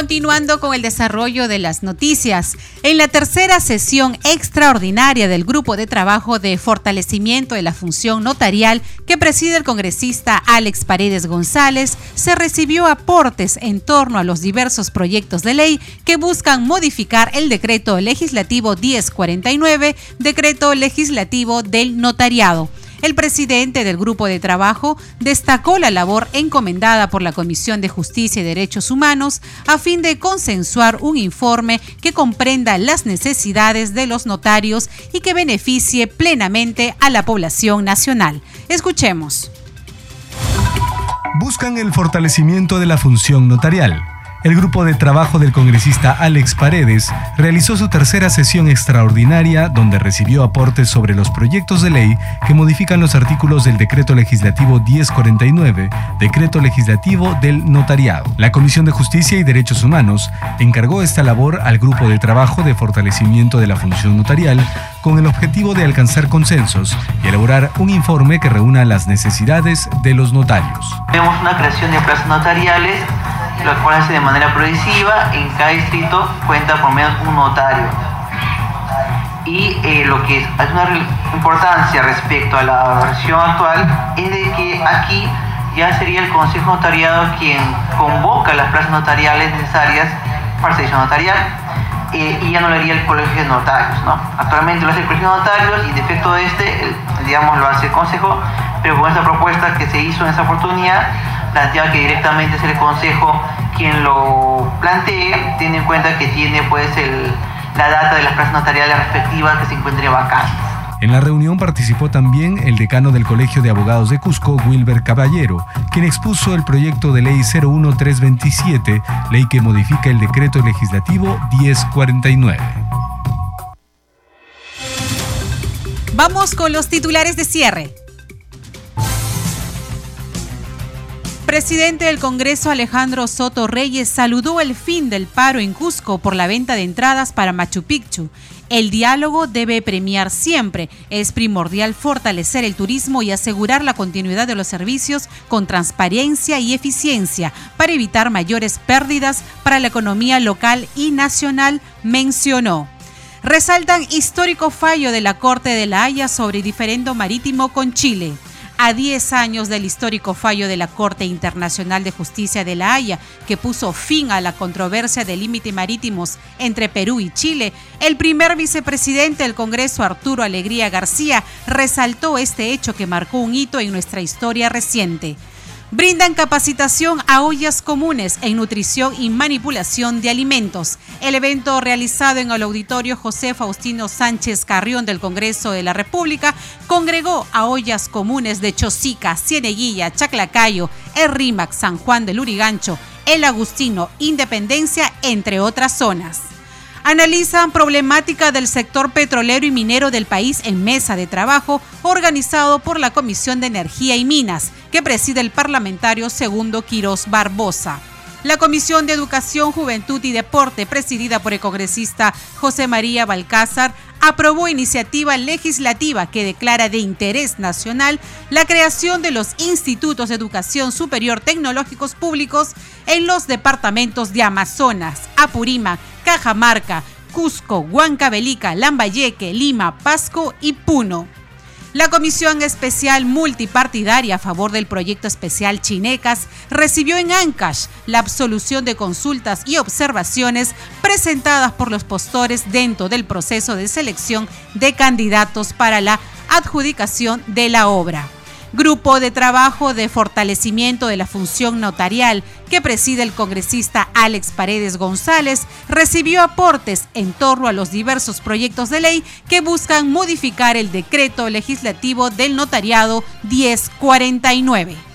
Continuando con el desarrollo de las noticias, en la tercera sesión extraordinaria del Grupo de Trabajo de Fortalecimiento de la Función Notarial que preside el congresista Alex Paredes González, se recibió aportes en torno a los diversos proyectos de ley que buscan modificar el decreto legislativo 1049, decreto legislativo del notariado. El presidente del grupo de trabajo destacó la labor encomendada por la Comisión de Justicia y Derechos Humanos a fin de consensuar un informe que comprenda las necesidades de los notarios y que beneficie plenamente a la población nacional. Escuchemos. Buscan el fortalecimiento de la función notarial el grupo de trabajo del congresista Alex Paredes realizó su tercera sesión extraordinaria donde recibió aportes sobre los proyectos de ley que modifican los artículos del Decreto Legislativo 1049, Decreto Legislativo del Notariado. La Comisión de Justicia y Derechos Humanos encargó esta labor al grupo de trabajo de fortalecimiento de la función notarial con el objetivo de alcanzar consensos y elaborar un informe que reúna las necesidades de los notarios. Tenemos una creación de plazas notariales lo cual hace de manera progresiva, en cada distrito cuenta por menos un notario. Y eh, lo que es, es una importancia respecto a la versión actual es de que aquí ya sería el Consejo Notariado quien convoca las plazas notariales necesarias para servicio notarial. Y ya no lo haría el colegio de notarios. ¿no? Actualmente lo hace el colegio de notarios y de efecto de este, digamos, lo hace el consejo, pero con esta propuesta que se hizo en esa oportunidad, planteaba que directamente es el consejo quien lo plantee, tiene en cuenta que tiene pues la data de las plazas notariales respectivas que se encuentren vacantes. En la reunión participó también el decano del Colegio de Abogados de Cusco, Wilber Caballero, quien expuso el proyecto de ley 01327, ley que modifica el decreto legislativo 1049. Vamos con los titulares de cierre. Presidente del Congreso Alejandro Soto Reyes saludó el fin del paro en Cusco por la venta de entradas para Machu Picchu el diálogo debe premiar siempre. Es primordial fortalecer el turismo y asegurar la continuidad de los servicios con transparencia y eficiencia para evitar mayores pérdidas para la economía local y nacional, mencionó. Resaltan histórico fallo de la Corte de la Haya sobre diferendo marítimo con Chile a 10 años del histórico fallo de la Corte Internacional de Justicia de La Haya, que puso fin a la controversia de límite marítimos entre Perú y Chile, el primer vicepresidente del Congreso, Arturo Alegría García, resaltó este hecho que marcó un hito en nuestra historia reciente. Brindan capacitación a ollas comunes en nutrición y manipulación de alimentos. El evento realizado en el auditorio José Faustino Sánchez Carrión del Congreso de la República congregó a ollas comunes de Chosica, Cieneguilla, Chaclacayo, El Rímac, San Juan del Urigancho, El Agustino, Independencia, entre otras zonas analizan problemática del sector petrolero y minero del país en mesa de trabajo organizado por la Comisión de Energía y Minas, que preside el parlamentario segundo Quirós Barbosa. La Comisión de Educación, Juventud y Deporte, presidida por el congresista José María Balcázar, aprobó iniciativa legislativa que declara de interés nacional la creación de los institutos de educación superior tecnológicos públicos en los departamentos de Amazonas, Apurímac, Cajamarca, Cusco, Huancavelica, Lambayeque, Lima, Pasco y Puno. La Comisión Especial Multipartidaria a favor del proyecto especial Chinecas recibió en Ancash la absolución de consultas y observaciones presentadas por los postores dentro del proceso de selección de candidatos para la adjudicación de la obra. Grupo de trabajo de fortalecimiento de la función notarial que preside el congresista Alex Paredes González recibió aportes en torno a los diversos proyectos de ley que buscan modificar el decreto legislativo del notariado 1049.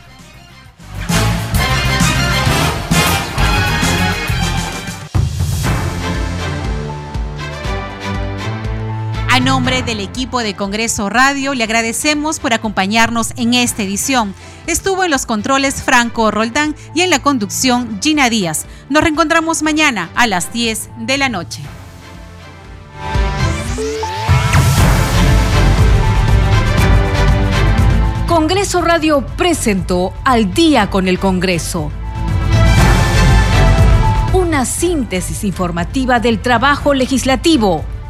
Nombre del equipo de Congreso Radio, le agradecemos por acompañarnos en esta edición. Estuvo en los controles Franco Roldán y en la conducción Gina Díaz. Nos reencontramos mañana a las 10 de la noche. Congreso Radio presentó Al día con el Congreso. Una síntesis informativa del trabajo legislativo